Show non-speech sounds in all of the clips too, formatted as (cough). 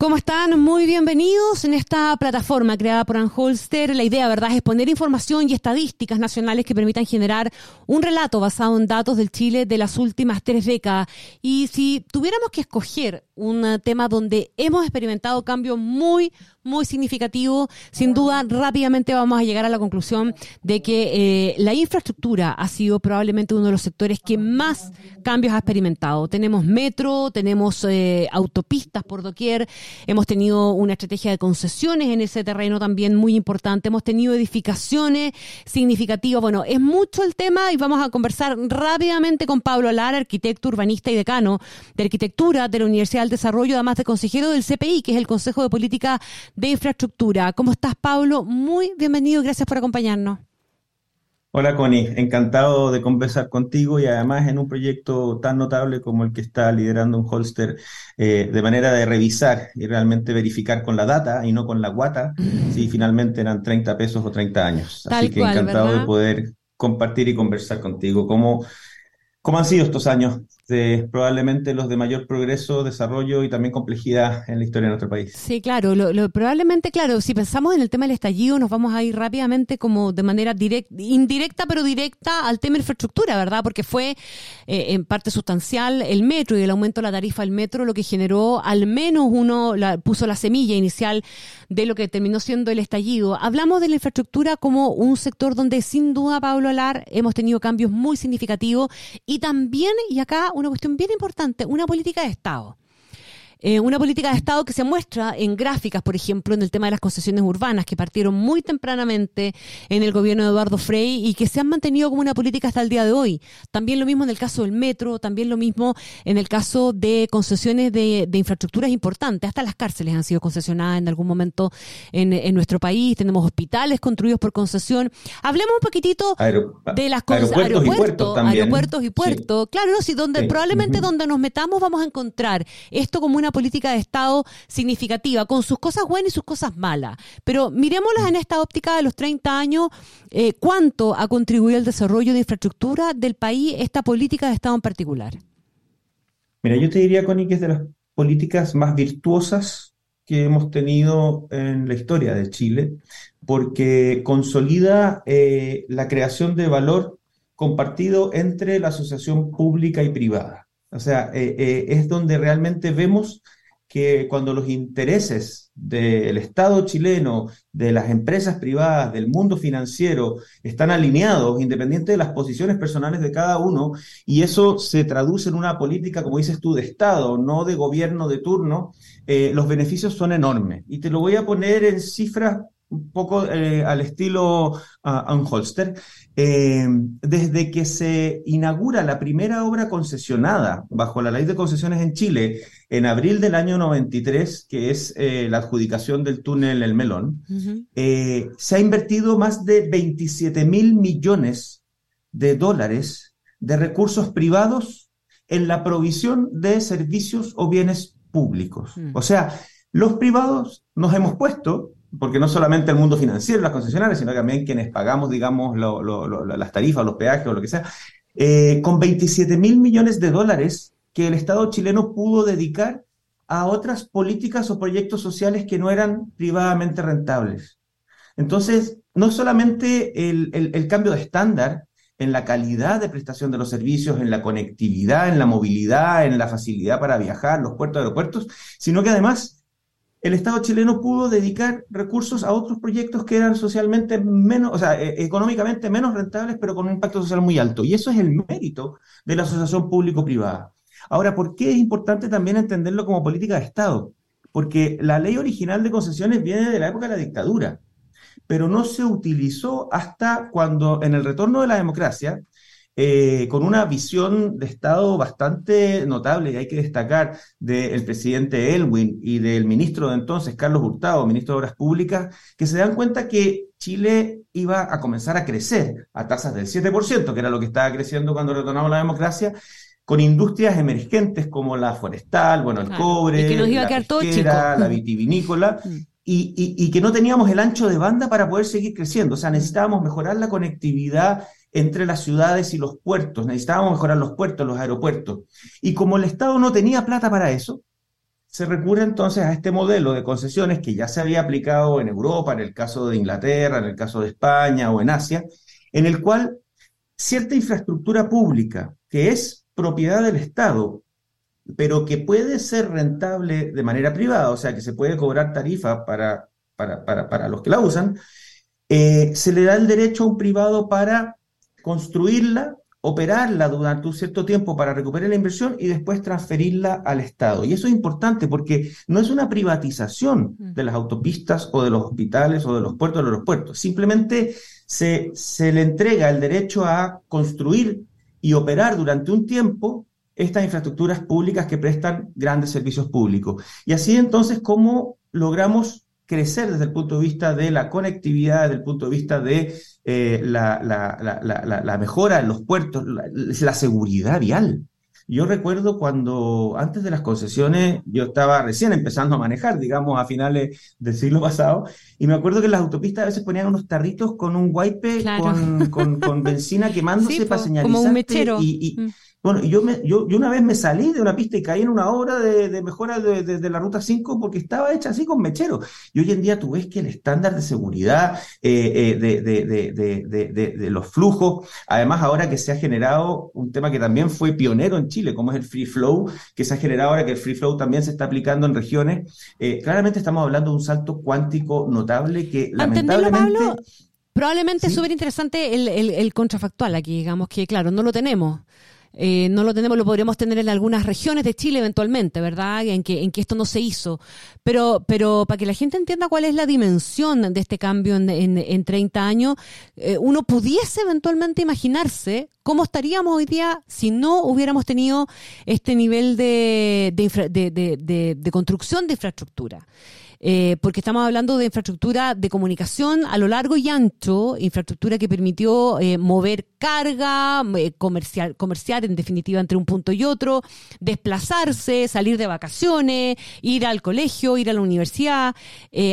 ¿Cómo están? Muy bienvenidos en esta plataforma creada por Anholster. La idea, ¿verdad?, es poner información y estadísticas nacionales que permitan generar un relato basado en datos del Chile de las últimas tres décadas. Y si tuviéramos que escoger un tema donde hemos experimentado cambios muy, muy significativos, sin duda rápidamente vamos a llegar a la conclusión de que eh, la infraestructura ha sido probablemente uno de los sectores que más cambios ha experimentado. Tenemos metro, tenemos eh, autopistas por doquier, hemos tenido una estrategia de concesiones en ese terreno también muy importante, hemos tenido edificaciones significativas. Bueno, es mucho el tema y vamos a conversar rápidamente con Pablo Lara, arquitecto, urbanista y decano de arquitectura de la Universidad del Desarrollo, además de consejero del CPI, que es el Consejo de Política de Infraestructura. ¿Cómo estás, Pablo? Muy bienvenido, gracias por acompañarnos. Hola Connie, encantado de conversar contigo y además en un proyecto tan notable como el que está liderando un holster eh, de manera de revisar y realmente verificar con la data y no con la guata si finalmente eran 30 pesos o 30 años. Así que encantado de poder compartir y conversar contigo. ¿Cómo, ¿Cómo han sido estos años probablemente los de mayor progreso, desarrollo y también complejidad en la historia de nuestro país? Sí, claro, lo, probablemente, claro, si pensamos en el tema del estallido, nos vamos a ir rápidamente como de manera directa, indirecta, pero directa al tema de infraestructura, ¿verdad? Porque fue eh, en parte sustancial el metro y el aumento de la tarifa del metro lo que generó al menos uno, la, puso la semilla inicial de lo que terminó siendo el estallido. Hablamos de la infraestructura como un sector donde sin duda, Pablo Alar, hemos tenido cambios muy significativos y también, y acá una cuestión bien importante, una política de Estado. Eh, una política de Estado que se muestra en gráficas, por ejemplo, en el tema de las concesiones urbanas, que partieron muy tempranamente en el gobierno de Eduardo Frei y que se han mantenido como una política hasta el día de hoy. También lo mismo en el caso del metro, también lo mismo en el caso de concesiones de, infraestructuras importantes. Hasta las cárceles han sido concesionadas en algún momento en, nuestro país. Tenemos hospitales construidos por concesión. Hablemos un poquitito de las aeropuertos, aeropuertos, aeropuertos y puertos. Claro, no, sí, donde probablemente donde nos metamos vamos a encontrar esto como una política de Estado significativa, con sus cosas buenas y sus cosas malas. Pero miremoslas en esta óptica de los 30 años, eh, ¿cuánto ha contribuido al desarrollo de infraestructura del país esta política de Estado en particular? Mira, yo te diría, Connie, que es de las políticas más virtuosas que hemos tenido en la historia de Chile, porque consolida eh, la creación de valor compartido entre la asociación pública y privada. O sea, eh, eh, es donde realmente vemos que cuando los intereses del Estado chileno, de las empresas privadas, del mundo financiero, están alineados, independiente de las posiciones personales de cada uno, y eso se traduce en una política, como dices tú, de Estado, no de gobierno de turno, eh, los beneficios son enormes. Y te lo voy a poner en cifras un poco eh, al estilo uh, Unholster, eh, desde que se inaugura la primera obra concesionada bajo la ley de concesiones en Chile en abril del año 93, que es eh, la adjudicación del túnel El Melón, se ha invertido más de 27 mil millones de dólares de recursos privados en la provisión de servicios o bienes públicos. Mm. O sea, los privados nos hemos puesto porque no solamente el mundo financiero, las concesionarias, sino también quienes pagamos, digamos, las tarifas, los peajes o lo que sea, eh, con 27 mil millones de dólares que el Estado chileno pudo dedicar a otras políticas o proyectos sociales que no eran privadamente rentables. Entonces, no solamente el, el cambio de estándar en la calidad de prestación de los servicios, en la conectividad, en la movilidad, en la facilidad para viajar, los puertos, aeropuertos, sino que además el Estado chileno pudo dedicar recursos a otros proyectos que eran socialmente menos, o sea, e, económicamente menos rentables, pero con un impacto social muy alto. Y eso es el mérito de la asociación público-privada. Ahora, ¿por qué es importante también entenderlo como política de Estado? Porque la ley original de concesiones viene de la época de la dictadura, pero no se utilizó hasta cuando en el retorno de la democracia eh, con una visión de Estado bastante notable, y hay que destacar, del presidente Elwin y del ministro de entonces, Carlos Hurtado, ministro de Obras Públicas, que se dan cuenta que Chile iba a comenzar a crecer a tasas del 7%, que era lo que estaba creciendo cuando retornamos la democracia, con industrias emergentes como la forestal, bueno, el cobre, la la vitivinícola, (laughs) mm. y, que no teníamos el ancho de banda para poder seguir creciendo. O sea, necesitábamos mejorar la conectividad entre las ciudades y los puertos, necesitábamos mejorar los puertos, los aeropuertos. Y como el Estado no tenía plata para eso, se recurre entonces a este modelo de concesiones que ya se había aplicado en Europa, en el caso de Inglaterra, en el caso de España o en Asia, en el cual cierta infraestructura pública que es propiedad del Estado, pero que puede ser rentable de manera privada, o sea, que se puede cobrar tarifa para, para, para, los que la usan, eh, se le da el derecho a un privado para construirla, operarla durante un cierto tiempo para recuperar la inversión y después transferirla al Estado. Y eso es importante porque no es una privatización mm. de las autopistas o de los hospitales o de los puertos o de los puertos. Simplemente se, se le entrega el derecho a construir y operar durante un tiempo estas infraestructuras públicas que prestan grandes servicios públicos. Y así entonces, ¿cómo logramos crecer desde el punto de vista de la conectividad, desde el punto de vista de eh, la, la, mejora en los puertos, la, seguridad vial. Yo recuerdo cuando antes de las concesiones yo estaba recién empezando a manejar, digamos, a finales del siglo pasado, y me acuerdo que en las autopistas a veces ponían unos tarritos con un wipe con, con, (laughs) benzina quemándose para señalizar. Como un mechero. Y, mm. Bueno, yo, me, yo, yo, una vez me salí de una pista y caí en una obra de, mejora de, la Ruta 5 porque estaba hecha así con mechero. Y hoy en día tú ves que el estándar de seguridad eh, eh, de, los flujos, además ahora que se ha generado un tema que también fue pionero en Chile, como es el free flow, que se ha generado ahora que el free flow también se está aplicando en regiones, eh, claramente estamos hablando de un salto cuántico notable que lamentablemente... Probablemente es súper interesante el, el, el contrafactual aquí, digamos que, claro, no lo tenemos. Eh, no lo tenemos, lo podríamos tener en algunas regiones de Chile eventualmente, ¿verdad? En que, en que esto no se hizo. Pero, pero para que la gente entienda cuál es la dimensión de este cambio en, en, 30 años, eh, uno pudiese eventualmente imaginarse cómo estaríamos hoy día si no hubiéramos tenido este nivel de, de, de construcción de infraestructura. Eh, porque estamos hablando de infraestructura de comunicación a lo largo y ancho, infraestructura que permitió eh, mover carga, eh, comercial, comerciar en definitiva entre un punto y otro, desplazarse, salir de vacaciones, ir al colegio, ir a la universidad,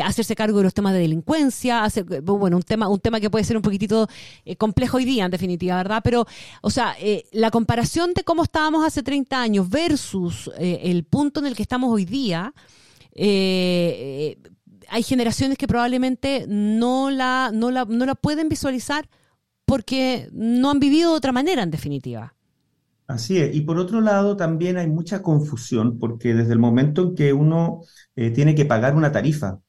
hacerse cargo de los temas de delincuencia, hacer, bueno, un tema, un tema que puede ser un poquitito complejo hoy día en definitiva, ¿verdad? Pero, o sea, la comparación de cómo estábamos hace 30 años versus el punto en el que estamos hoy día, eh, hay generaciones que probablemente no la, no, la, no la pueden visualizar porque no han vivido de otra manera, en definitiva. Así es. Y por otro lado, también hay mucha confusión porque desde el momento en que uno eh, tiene que pagar una tarifa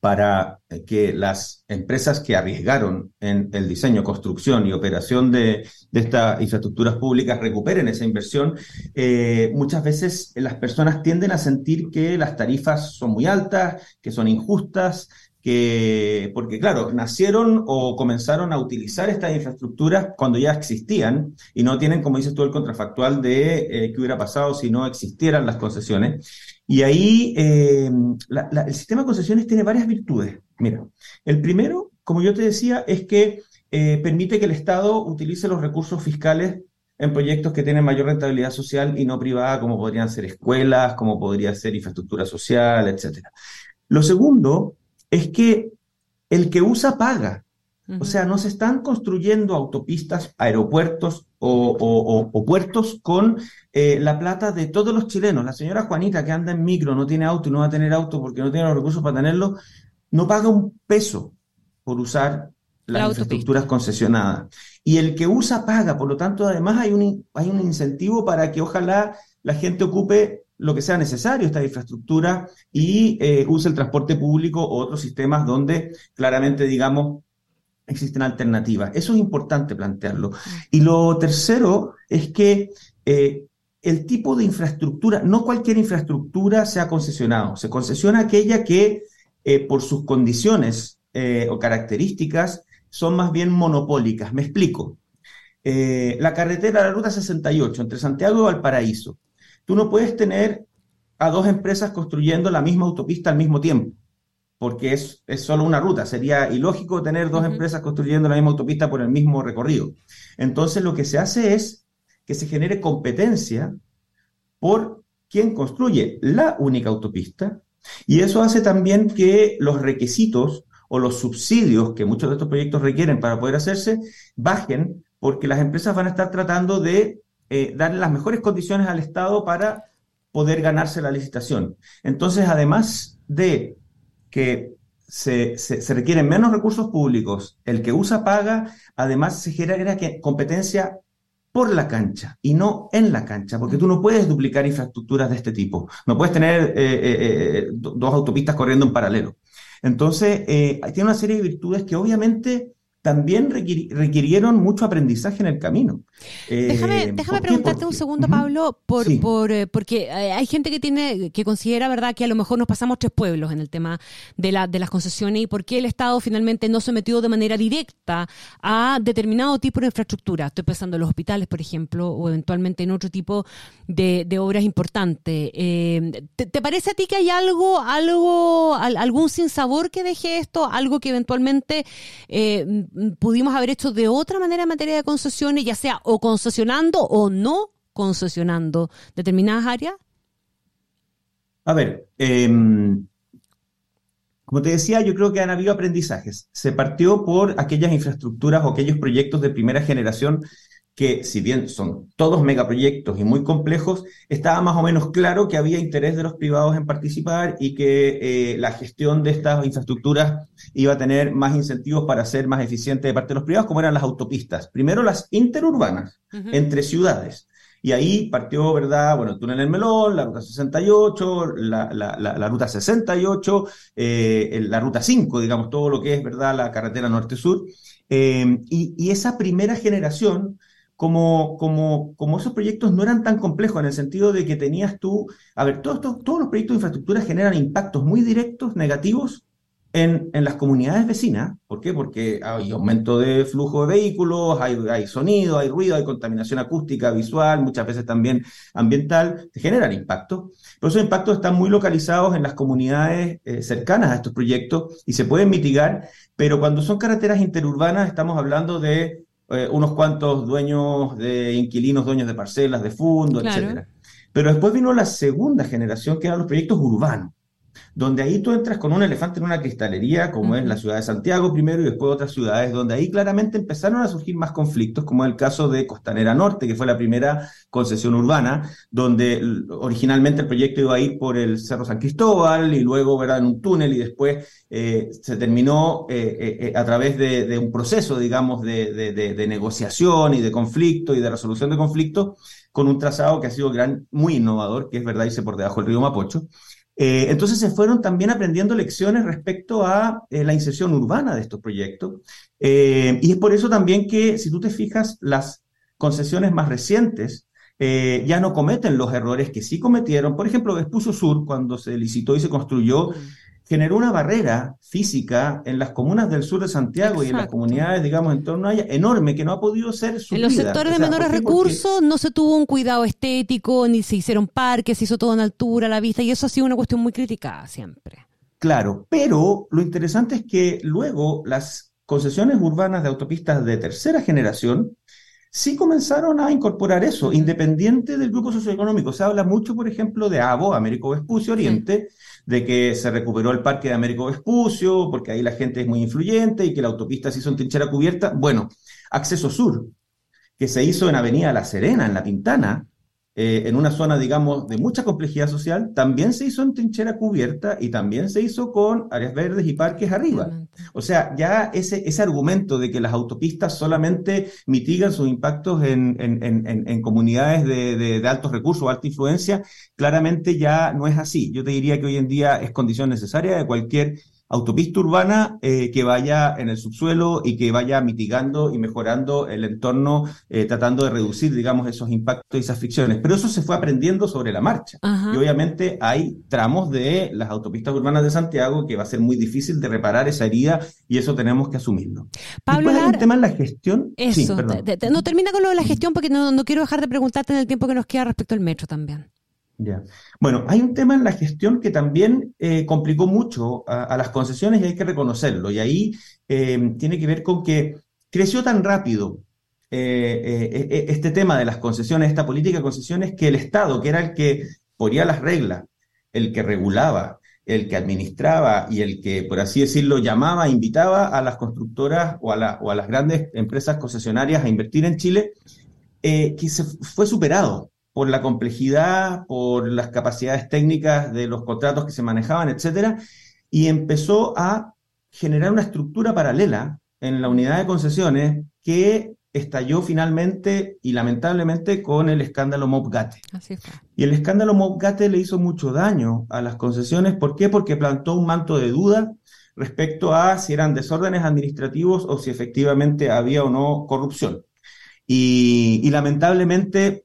para que las empresas que arriesgaron en el diseño, construcción y operación de, estas infraestructuras públicas recuperen esa inversión, eh, muchas veces las personas tienden a sentir que las tarifas son muy altas, que son injustas, que, porque claro, nacieron o comenzaron a utilizar estas infraestructuras cuando ya existían y no tienen, como dices tú, el contrafactual de eh, qué hubiera pasado si no existieran las concesiones. Y ahí eh, el sistema de concesiones tiene varias virtudes. Mira, el primero, como yo te decía, es que eh, permite que el Estado utilice los recursos fiscales en proyectos que tienen mayor rentabilidad social y no privada, como podrían ser escuelas, como podría ser infraestructura social, etc. Lo segundo es que el que usa paga. O sea, no se están construyendo autopistas, aeropuertos o, puertos con eh, la plata de todos los chilenos. La señora Juanita que anda en micro, no tiene auto y no va a tener auto porque no tiene los recursos para tenerlo, no paga un peso por usar las infraestructuras concesionadas. Y el que usa paga, por lo tanto, además hay un, hay un incentivo para que ojalá la gente ocupe lo que sea necesario esta infraestructura y eh, use el transporte público o otros sistemas donde claramente, digamos, existen alternativas. Eso es importante plantearlo. Y lo tercero es que eh, el tipo de infraestructura, no cualquier infraestructura se ha concesionado, se concesiona aquella que eh, por sus condiciones eh, o características son más bien monopólicas. Me explico. la carretera, la ruta 68 entre Santiago y Valparaíso. Tú no puedes tener a dos empresas construyendo la misma autopista al mismo tiempo porque es, es solo una ruta. Sería ilógico tener dos empresas construyendo la misma autopista por el mismo recorrido. Entonces lo que se hace es que se genere competencia por quien construye la única autopista y eso hace también que los requisitos o los subsidios que muchos de estos proyectos requieren para poder hacerse bajen porque las empresas van a estar tratando de eh, darle las mejores condiciones al Estado para poder ganarse la licitación. Entonces, además de que se, se, requieren menos recursos públicos, el que usa paga, además se genera competencia por la cancha y no en la cancha, porque tú no puedes duplicar infraestructuras de este tipo. No puedes tener eh, eh, dos autopistas corriendo en paralelo. Entonces, tiene una serie de virtudes que obviamente también requirieron mucho aprendizaje en el camino. Déjame, eh, déjame preguntarte un segundo, Pablo, por, por, eh, porque eh, hay gente que tiene que considera verdad que a lo mejor nos pasamos tres pueblos en el tema de, la, de las concesiones y por qué el Estado finalmente no se metió de manera directa a determinado tipo de infraestructura. Estoy pensando en los hospitales, por ejemplo, o eventualmente en otro tipo de, de obras importantes. ¿te, parece a ti que hay algo, algo, algún sinsabor que deje esto, algo que eventualmente pudimos haber hecho de otra manera en materia de concesiones, ya sea o concesionando o no concesionando determinadas áreas? A ver, em, como te decía, yo creo que han habido aprendizajes. Se partió por aquellas infraestructuras o aquellos proyectos de primera generación que si bien son todos megaproyectos y muy complejos, estaba más o menos claro que había interés de los privados en participar y que eh, la gestión de estas infraestructuras iba a tener más incentivos para ser más eficiente de parte de los privados, como eran las autopistas. Primero las interurbanas, entre ciudades. Y ahí partió, ¿verdad? Bueno, el túnel del Melón, la ruta 68, la, la, la, ruta 68, eh, la ruta 5, digamos, todo lo que es, ¿verdad? La carretera norte-sur. Eh, y, y, esa primera generación como, esos proyectos no eran tan complejos en el sentido de que tenías tú, a ver, todos, los proyectos de infraestructura generan impactos muy directos, negativos, en, las comunidades vecinas. ¿Por qué? Porque hay aumento de flujo de vehículos, hay, sonido, hay ruido, hay contaminación acústica, visual, muchas veces también ambiental, generan impactos. Pero esos impactos están muy localizados en las comunidades eh, cercanas a estos proyectos y se pueden mitigar, pero cuando son carreteras interurbanas estamos hablando de eh, unos cuantos dueños de inquilinos, dueños de parcelas, de fondos, etc. Pero después vino la segunda generación, que eran los proyectos urbanos donde ahí tú entras con un elefante en una cristalería, como es la ciudad de Santiago primero y después otras ciudades, donde ahí claramente empezaron a surgir más conflictos, como el caso de Costanera Norte, que fue la primera concesión urbana, donde originalmente el proyecto iba a ir por el Cerro San Cristóbal y luego ¿verdad? en un túnel y después eh, se terminó eh, eh, a través de, un proceso, digamos, de, de, negociación y de conflicto y de resolución de conflictos con un trazado que ha sido gran, muy innovador, que es verdad, irse por debajo del río Mapocho. Eh, entonces se fueron también aprendiendo lecciones respecto a eh, la inserción urbana de estos proyectos. Eh, y es por eso también que, si tú te fijas, las concesiones más recientes ya no cometen los errores que sí cometieron. Por ejemplo, Vespucio Sur, cuando se licitó y se construyó, mm generó una barrera física en las comunas del sur de Santiago y en las comunidades, digamos, en torno a ella, enorme, que no ha podido ser suplida. En los sectores de menores recursos no se tuvo un cuidado estético, ni se hicieron parques, se hizo todo en altura, a la vista, y eso ha sido una cuestión muy criticada siempre. Claro, pero lo interesante es que luego las concesiones urbanas de autopistas de tercera generación sí comenzaron a incorporar eso, independiente del grupo socioeconómico. Se habla mucho, por ejemplo, de ABO, Américo Vespucio Oriente, de que se recuperó el parque de Américo Vespucio, porque ahí la gente es muy influyente y que la autopista se hizo en trinchera cubierta. Bueno, Acceso Sur, que se hizo en Avenida La Serena, en La Pintana, eh, en una zona, digamos, de mucha complejidad social, también se hizo en trinchera cubierta y también se hizo con áreas verdes y parques arriba. O sea, ya ese, ese argumento de que las autopistas solamente mitigan sus impactos en, en, comunidades de, de, altos recursos alta influencia, claramente ya no es así. Yo te diría que hoy en día es condición necesaria de cualquier autopista urbana eh, que vaya en el subsuelo y que vaya mitigando y mejorando el entorno, eh, tratando de reducir, digamos, esos impactos y esas fricciones. Pero eso se fue aprendiendo sobre la marcha. Y obviamente hay tramos de las autopistas urbanas de Santiago que va a ser muy difícil de reparar esa herida y eso tenemos que asumirlo. Pablo, hay un tema en la gestión. Eso, no termina con lo de la gestión porque no, no quiero dejar de preguntarte en el tiempo que nos queda respecto al metro también. Ya. Bueno, hay un tema en la gestión que también eh, complicó mucho a, las concesiones y hay que reconocerlo. Y ahí eh, tiene que ver con que creció tan rápido este tema de las concesiones, esta política de concesiones, que el Estado, que era el que ponía las reglas, el que regulaba, el que administraba y el que, por así decirlo, llamaba, invitaba a las constructoras o a, o a las grandes empresas concesionarias a invertir en Chile, que se fue superado por la complejidad, por las capacidades técnicas de los contratos que se manejaban, etcétera, y empezó a generar una estructura paralela en la unidad de concesiones que estalló finalmente y lamentablemente con el escándalo Mobgate. Y el escándalo Mobgate le hizo mucho daño a las concesiones. ¿Por qué? Porque plantó un manto de duda respecto a si eran desórdenes administrativos o si efectivamente había o no corrupción. Y, y lamentablemente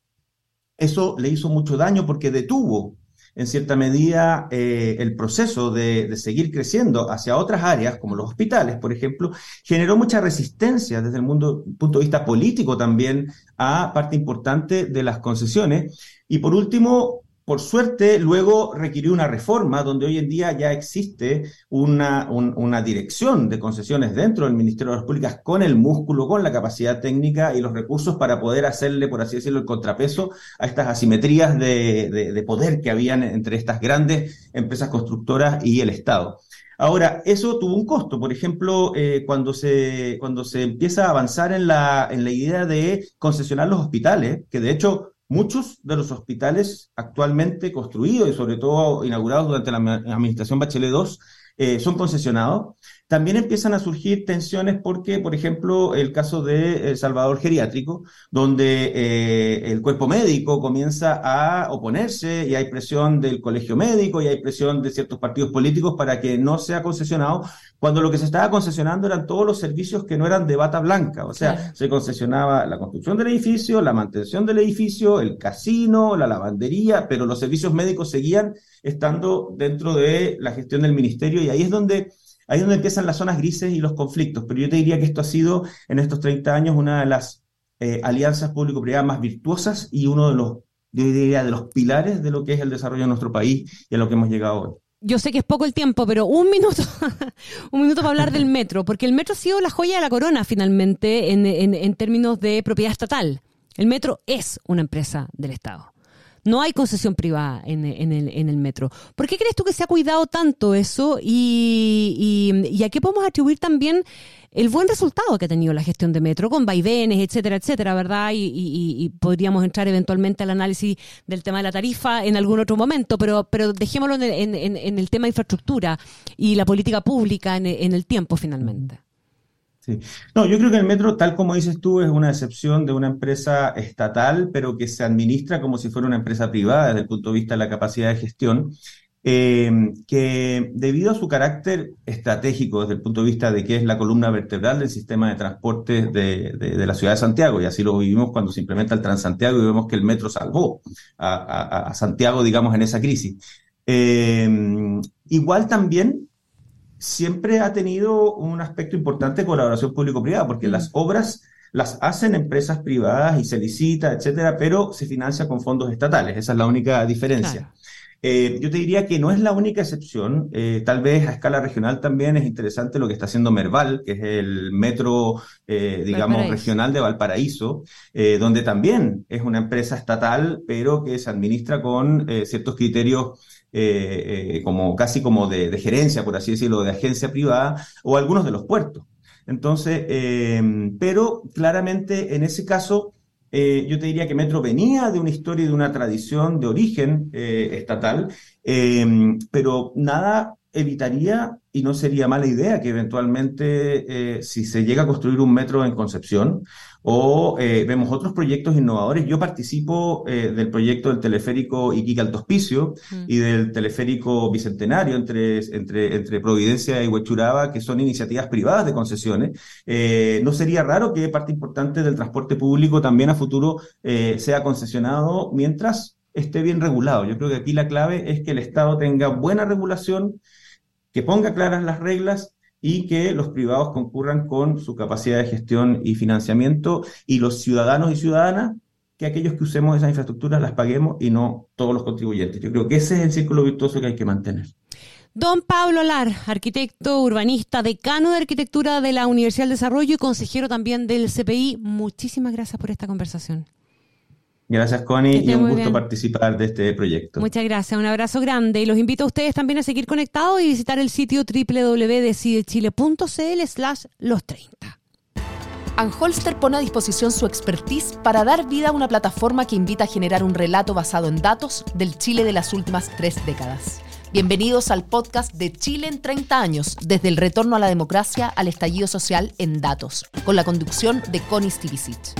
eso le hizo mucho daño porque detuvo en cierta medida eh, el proceso de, seguir creciendo hacia otras áreas, como los hospitales, por ejemplo, generó mucha resistencia desde el mundo, punto de vista político también a parte importante de las concesiones. Y por último, por suerte, luego requirió una reforma donde hoy en día ya existe una, una, dirección de concesiones dentro del Ministerio de las Públicas con el músculo, con la capacidad técnica y los recursos para poder hacerle, por así decirlo, el contrapeso a estas asimetrías de, de, poder que habían entre estas grandes empresas constructoras y el Estado. Ahora, eso tuvo un costo. Por ejemplo, eh, cuando, se, cuando se empieza a avanzar en la, en la idea de concesionar los hospitales, que de hecho Muchos de los hospitales actualmente construidos y sobre todo inaugurados durante la administración Bachelet II eh, son concesionados. También empiezan a surgir tensiones porque, por ejemplo, el caso de El Salvador Geriátrico, donde eh, el cuerpo médico comienza a oponerse y hay presión del colegio médico y hay presión de ciertos partidos políticos para que no sea concesionado, cuando lo que se estaba concesionando eran todos los servicios que no eran de bata blanca. O sea, se concesionaba la construcción del edificio, la mantención del edificio, el casino, la lavandería, pero los servicios médicos seguían estando dentro de la gestión del ministerio y ahí es donde Ahí es donde empiezan las zonas grises y los conflictos, pero yo te diría que esto ha sido en estos 30 años una de las eh, alianzas público-privadas más virtuosas y uno de los, diría, de los pilares de lo que es el desarrollo de nuestro país y a lo que hemos llegado hoy. Yo sé que es poco el tiempo, pero un minuto, (laughs) un minuto para hablar del metro, porque el metro ha sido la joya de la corona finalmente en, en términos de propiedad estatal. El metro es una empresa del Estado. No hay concesión privada en, el, en el metro. ¿Por qué crees tú que se ha cuidado tanto eso y, y, a qué podemos atribuir también el buen resultado que ha tenido la gestión de metro con vaivenes, etcétera, etcétera, ¿verdad? Y, y, podríamos entrar eventualmente al análisis del tema de la tarifa en algún otro momento, pero, pero dejémoslo en, en, en el tema de infraestructura y la política pública en, el tiempo finalmente. Sí. No, yo creo que el metro, tal como dices tú, es una excepción de una empresa estatal, pero que se administra como si fuera una empresa privada desde el punto de vista de la capacidad de gestión, eh, que debido a su carácter estratégico desde el punto de vista de que es la columna vertebral del sistema de transporte de, la ciudad de Santiago, y así lo vivimos cuando se implementa el Transantiago y vemos que el metro salvó a, Santiago, digamos, en esa crisis. Eh, igual también siempre ha tenido un aspecto importante de colaboración público-privada, porque las mm. obras las hacen empresas privadas y se licita, etcétera, pero se financia con fondos estatales. Esa es la única diferencia. Eh, yo te diría que no es la única excepción. Eh, tal vez a escala regional también es interesante lo que está haciendo Merval, que es el metro, eh, digamos, regional de Valparaíso, donde también es una empresa estatal, pero que se administra con ciertos criterios como casi como de, gerencia, por así decirlo, de agencia privada, o algunos de los puertos. Entonces, eh, pero claramente en ese caso, yo te diría que Metro venía de una historia y de una tradición de origen estatal, pero nada evitaría y no sería mala idea que eventualmente, si se llega a construir un metro en Concepción, o eh, vemos otros proyectos innovadores. Yo participo eh, del proyecto del teleférico Iquique Alto Hospicio mm. y del teleférico Bicentenario entre, entre, entre Providencia y Huechuraba, que son iniciativas privadas de concesiones. Eh, no sería raro que parte importante del transporte público también a futuro sea concesionado mientras esté bien regulado. Yo creo que aquí la clave es que el Estado tenga buena regulación, que ponga claras las reglas y que los privados concurran con su capacidad de gestión y financiamiento y los ciudadanos y ciudadanas que aquellos que usemos esas infraestructuras las paguemos y no todos los contribuyentes. Yo creo que ese es el círculo virtuoso que hay que mantener. Don Pablo Lar, arquitecto urbanista, decano de arquitectura de la Universidad del Desarrollo y consejero también del CPI, muchísimas gracias por esta conversación. Gracias, Connie, y un gusto participar de este proyecto. Muchas gracias, un abrazo grande y los invito a ustedes también a seguir conectados y visitar el sitio www.decidechile.cl slash los 30. Anholster pone a disposición su expertise para dar vida a una plataforma que invita a generar un relato basado en datos del Chile de las últimas tres décadas. Bienvenidos al podcast de Chile en 30 años, desde el retorno a la democracia al estallido social en datos, con la conducción de Connie Stivicic.